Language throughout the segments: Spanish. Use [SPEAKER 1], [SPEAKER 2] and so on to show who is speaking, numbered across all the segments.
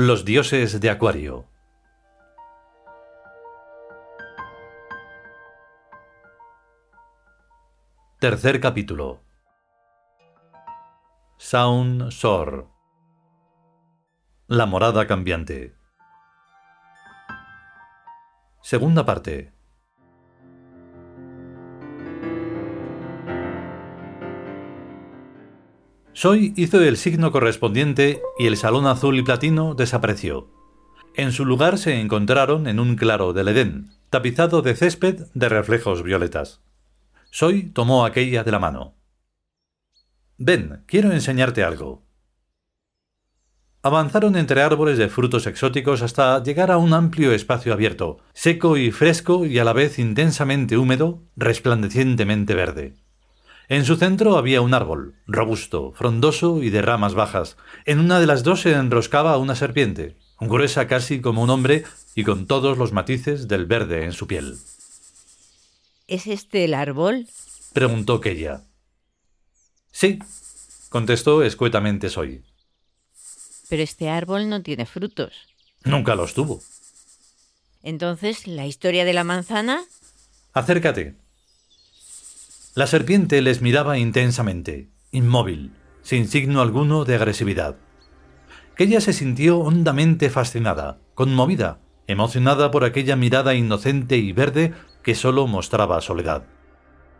[SPEAKER 1] Los dioses de Acuario. Tercer capítulo. Sound Sor. La morada cambiante. Segunda parte. Soy hizo el signo correspondiente y el salón azul y platino desapareció. En su lugar se encontraron en un claro del Edén, tapizado de césped de reflejos violetas. Soy tomó aquella de la mano. Ven, quiero enseñarte algo. Avanzaron entre árboles de frutos exóticos hasta llegar a un amplio espacio abierto, seco y fresco y a la vez intensamente húmedo, resplandecientemente verde. En su centro había un árbol, robusto, frondoso y de ramas bajas. En una de las dos se enroscaba una serpiente, gruesa casi como un hombre y con todos los matices del verde en su piel.
[SPEAKER 2] ¿Es este el árbol?
[SPEAKER 1] preguntó Keya. Sí, contestó escuetamente Soy.
[SPEAKER 2] Pero este árbol no tiene frutos.
[SPEAKER 1] Nunca los tuvo.
[SPEAKER 2] Entonces, ¿la historia de la manzana?
[SPEAKER 1] Acércate. La serpiente les miraba intensamente, inmóvil, sin signo alguno de agresividad. Ella se sintió hondamente fascinada, conmovida, emocionada por aquella mirada inocente y verde que solo mostraba soledad.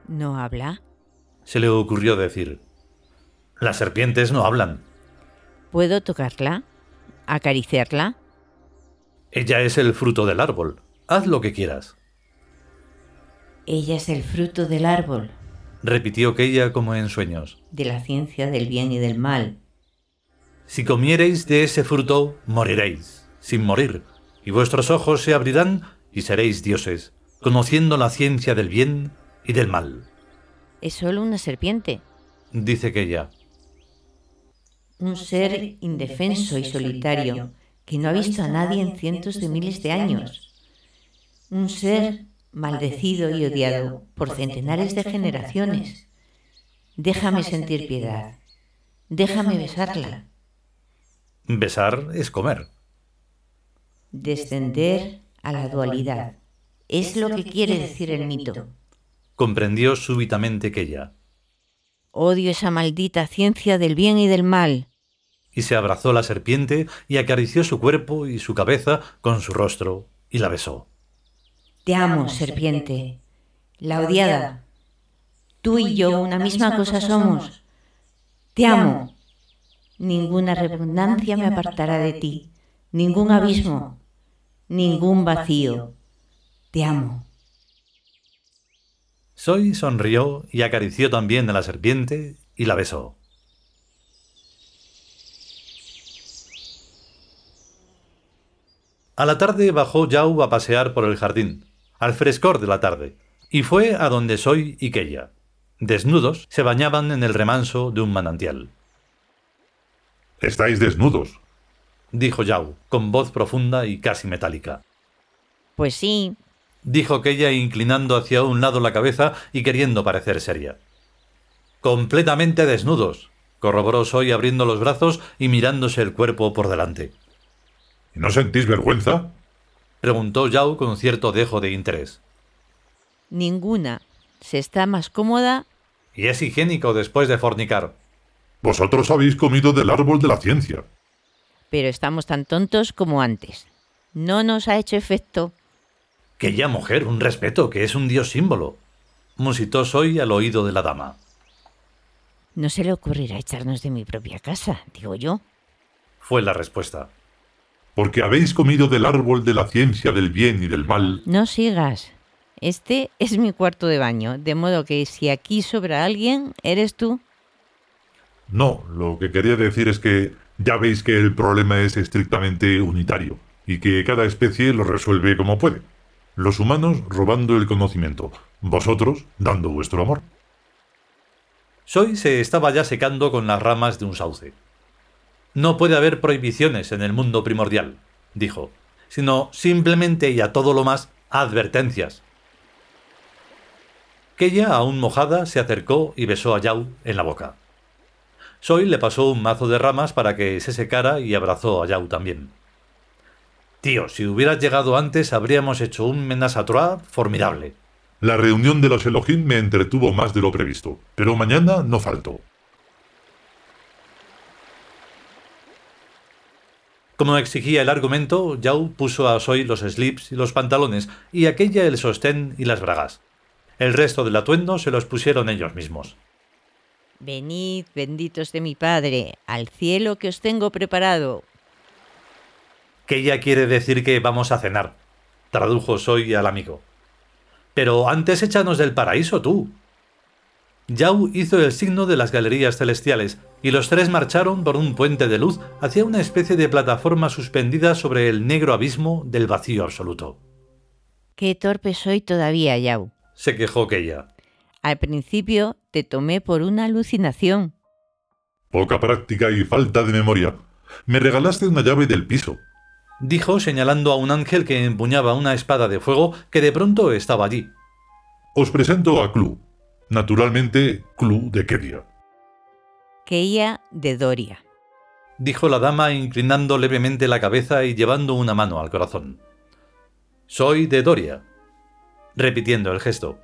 [SPEAKER 2] ¿No habla?
[SPEAKER 1] Se le ocurrió decir. Las serpientes no hablan.
[SPEAKER 2] ¿Puedo tocarla? ¿Acariciarla?
[SPEAKER 1] Ella es el fruto del árbol. Haz lo que quieras.
[SPEAKER 2] Ella es el fruto del árbol.
[SPEAKER 1] Repitió ella como en sueños.
[SPEAKER 2] De la ciencia del bien y del mal.
[SPEAKER 1] Si comiereis de ese fruto, moriréis, sin morir, y vuestros ojos se abrirán y seréis dioses, conociendo la ciencia del bien y del mal.
[SPEAKER 2] Es solo una serpiente.
[SPEAKER 1] Dice ella
[SPEAKER 2] un ser indefenso y solitario que no ha visto a nadie en cientos de miles de años, un ser maldecido y odiado por centenares de generaciones. Déjame sentir piedad, déjame besarla.
[SPEAKER 1] Besar es comer.
[SPEAKER 2] Descender a la dualidad. Es lo que quiere decir el mito.
[SPEAKER 1] Comprendió súbitamente que ella.
[SPEAKER 2] Odio esa maldita ciencia del bien y del mal
[SPEAKER 1] y se abrazó la serpiente y acarició su cuerpo y su cabeza con su rostro y la besó.
[SPEAKER 2] Te amo, serpiente, la odiada. Tú y yo una misma cosa somos. Te amo. Ninguna repugnancia me apartará de ti, ningún abismo, ningún vacío. Te amo.
[SPEAKER 1] Soy sonrió y acarició también a la serpiente y la besó. A la tarde bajó Yao a pasear por el jardín, al frescor de la tarde, y fue a donde Soy y Keya. Desnudos, se bañaban en el remanso de un manantial.
[SPEAKER 3] Estáis desnudos,
[SPEAKER 1] dijo Yao, con voz profunda y casi metálica.
[SPEAKER 2] Pues sí,
[SPEAKER 1] dijo Keya inclinando hacia un lado la cabeza y queriendo parecer seria. Completamente desnudos, corroboró Soy abriendo los brazos y mirándose el cuerpo por delante.
[SPEAKER 3] ¿No sentís vergüenza?
[SPEAKER 1] Preguntó Yao con cierto dejo de interés.
[SPEAKER 2] Ninguna. Se está más cómoda.
[SPEAKER 1] Y es higiénico después de fornicar.
[SPEAKER 3] Vosotros habéis comido del árbol de la ciencia.
[SPEAKER 2] Pero estamos tan tontos como antes. No nos ha hecho efecto.
[SPEAKER 1] Que ya mujer, un respeto, que es un dios símbolo. Musitó Soy al oído de la dama.
[SPEAKER 2] No se le ocurrirá echarnos de mi propia casa, digo yo.
[SPEAKER 1] Fue la respuesta
[SPEAKER 3] porque habéis comido del árbol de la ciencia del bien y del mal.
[SPEAKER 2] No sigas. Este es mi cuarto de baño, de modo que si aquí sobra alguien, eres tú.
[SPEAKER 3] No, lo que quería decir es que ya veis que el problema es estrictamente unitario y que cada especie lo resuelve como puede. Los humanos robando el conocimiento, vosotros dando vuestro amor.
[SPEAKER 1] Soy se estaba ya secando con las ramas de un sauce. No puede haber prohibiciones en el mundo primordial, dijo, sino simplemente y a todo lo más advertencias. Keya, aún mojada, se acercó y besó a Yao en la boca. Soy le pasó un mazo de ramas para que se secara y abrazó a Yao también. Tío, si hubieras llegado antes habríamos hecho un menas formidable.
[SPEAKER 3] La reunión de los Elohim me entretuvo más de lo previsto, pero mañana no faltó.
[SPEAKER 1] Como exigía el argumento, Yao puso a Soy los slips y los pantalones, y aquella el sostén y las bragas. El resto del atuendo se los pusieron ellos mismos.
[SPEAKER 2] Venid, benditos de mi Padre, al cielo que os tengo preparado.
[SPEAKER 1] Que ella quiere decir que vamos a cenar, tradujo Soy al amigo. Pero antes échanos del paraíso tú, Yao hizo el signo de las galerías celestiales, y los tres marcharon por un puente de luz hacia una especie de plataforma suspendida sobre el negro abismo del vacío absoluto.
[SPEAKER 2] Qué torpe soy todavía, Yao,
[SPEAKER 1] se quejó Keia.
[SPEAKER 2] Al principio te tomé por una alucinación.
[SPEAKER 3] Poca práctica y falta de memoria. Me regalaste una llave del piso.
[SPEAKER 1] Dijo señalando a un ángel que empuñaba una espada de fuego que de pronto estaba allí.
[SPEAKER 3] Os presento a Clu, Naturalmente, Club de Kedia.
[SPEAKER 2] Keia de Doria.
[SPEAKER 1] Dijo la dama inclinando levemente la cabeza y llevando una mano al corazón. Soy de Doria. Repitiendo el gesto.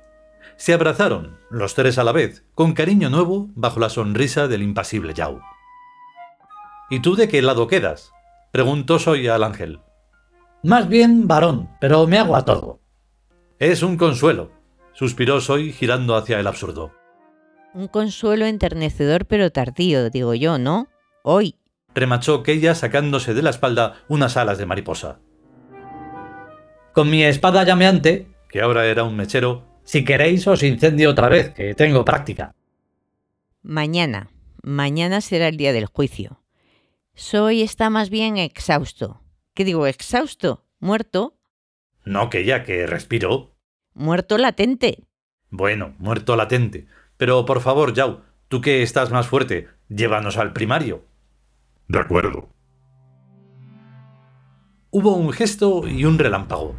[SPEAKER 1] Se abrazaron, los tres a la vez, con cariño nuevo, bajo la sonrisa del impasible Yao. ¿Y tú de qué lado quedas? preguntó Soy al ángel.
[SPEAKER 4] Más bien varón, pero me hago a todo.
[SPEAKER 1] Es un consuelo, suspiró Soy girando hacia el absurdo.
[SPEAKER 2] Un consuelo enternecedor pero tardío, digo yo, ¿no? Hoy.
[SPEAKER 1] Remachó Keia sacándose de la espalda unas alas de mariposa.
[SPEAKER 4] Con mi espada llameante,
[SPEAKER 1] que ahora era un mechero,
[SPEAKER 4] si queréis os incendio otra vez, que tengo práctica.
[SPEAKER 2] Mañana. Mañana será el día del juicio. Soy está más bien exhausto. ¿Qué digo, exhausto? ¿Muerto?
[SPEAKER 1] No, que ya que respiro.
[SPEAKER 2] Muerto latente.
[SPEAKER 1] Bueno, muerto latente. Pero por favor, Yao, tú que estás más fuerte, llévanos al primario.
[SPEAKER 3] De acuerdo.
[SPEAKER 1] Hubo un gesto y un relámpago.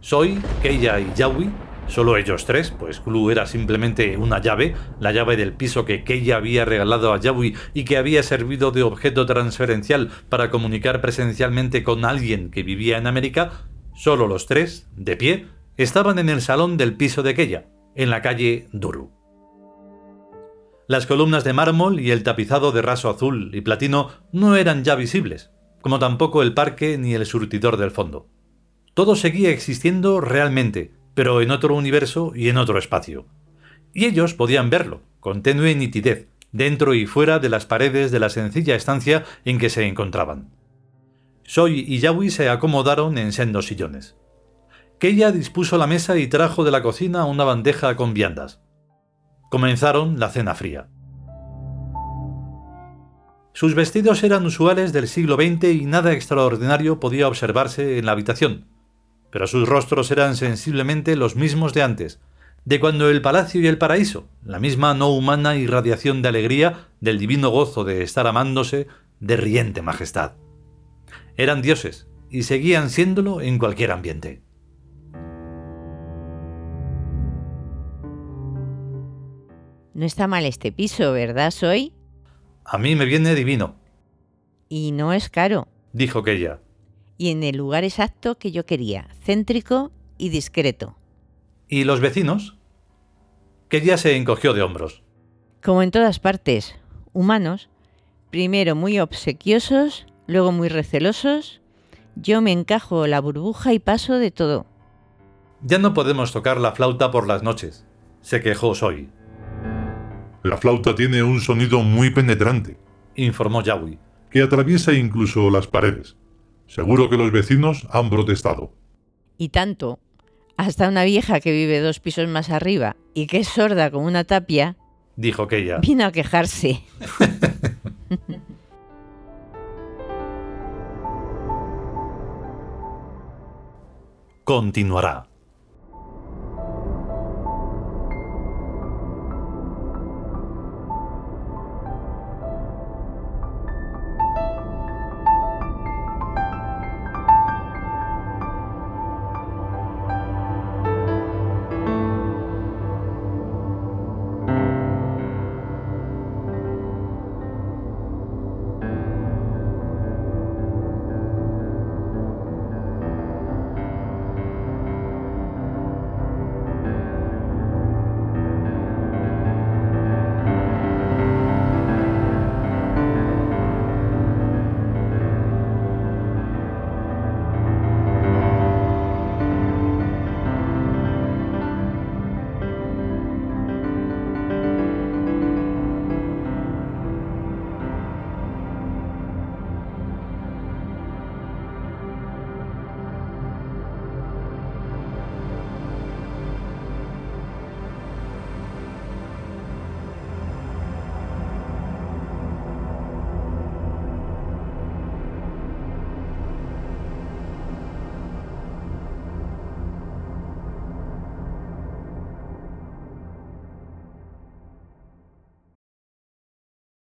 [SPEAKER 1] Soy, Keia y Yaui, solo ellos tres, pues Klu era simplemente una llave, la llave del piso que Keia había regalado a Yaui y que había servido de objeto transferencial para comunicar presencialmente con alguien que vivía en América, solo los tres, de pie, estaban en el salón del piso de aquella, en la calle Duru. Las columnas de mármol y el tapizado de raso azul y platino no eran ya visibles, como tampoco el parque ni el surtidor del fondo. Todo seguía existiendo realmente, pero en otro universo y en otro espacio. Y ellos podían verlo, con tenue nitidez, dentro y fuera de las paredes de la sencilla estancia en que se encontraban. Soy y Yawi se acomodaron en sendos sillones. Keia dispuso la mesa y trajo de la cocina una bandeja con viandas. Comenzaron la cena fría. Sus vestidos eran usuales del siglo XX y nada extraordinario podía observarse en la habitación, pero sus rostros eran sensiblemente los mismos de antes, de cuando el palacio y el paraíso, la misma no humana irradiación de alegría, del divino gozo de estar amándose, de riente majestad. Eran dioses, y seguían siéndolo en cualquier ambiente.
[SPEAKER 2] No está mal este piso, ¿verdad, Soy?
[SPEAKER 1] A mí me viene divino.
[SPEAKER 2] Y no es caro.
[SPEAKER 1] Dijo ella.
[SPEAKER 2] Y en el lugar exacto que yo quería, céntrico y discreto.
[SPEAKER 1] ¿Y los vecinos? ella se encogió de hombros.
[SPEAKER 2] Como en todas partes, humanos, primero muy obsequiosos, luego muy recelosos. Yo me encajo la burbuja y paso de todo.
[SPEAKER 1] Ya no podemos tocar la flauta por las noches, se quejó Soy.
[SPEAKER 3] La flauta tiene un sonido muy penetrante,
[SPEAKER 1] informó Yawi,
[SPEAKER 3] que atraviesa incluso las paredes. Seguro que los vecinos han protestado.
[SPEAKER 2] Y tanto. Hasta una vieja que vive dos pisos más arriba y que es sorda como una tapia,
[SPEAKER 1] dijo que ella.
[SPEAKER 2] Vino a quejarse.
[SPEAKER 1] Continuará.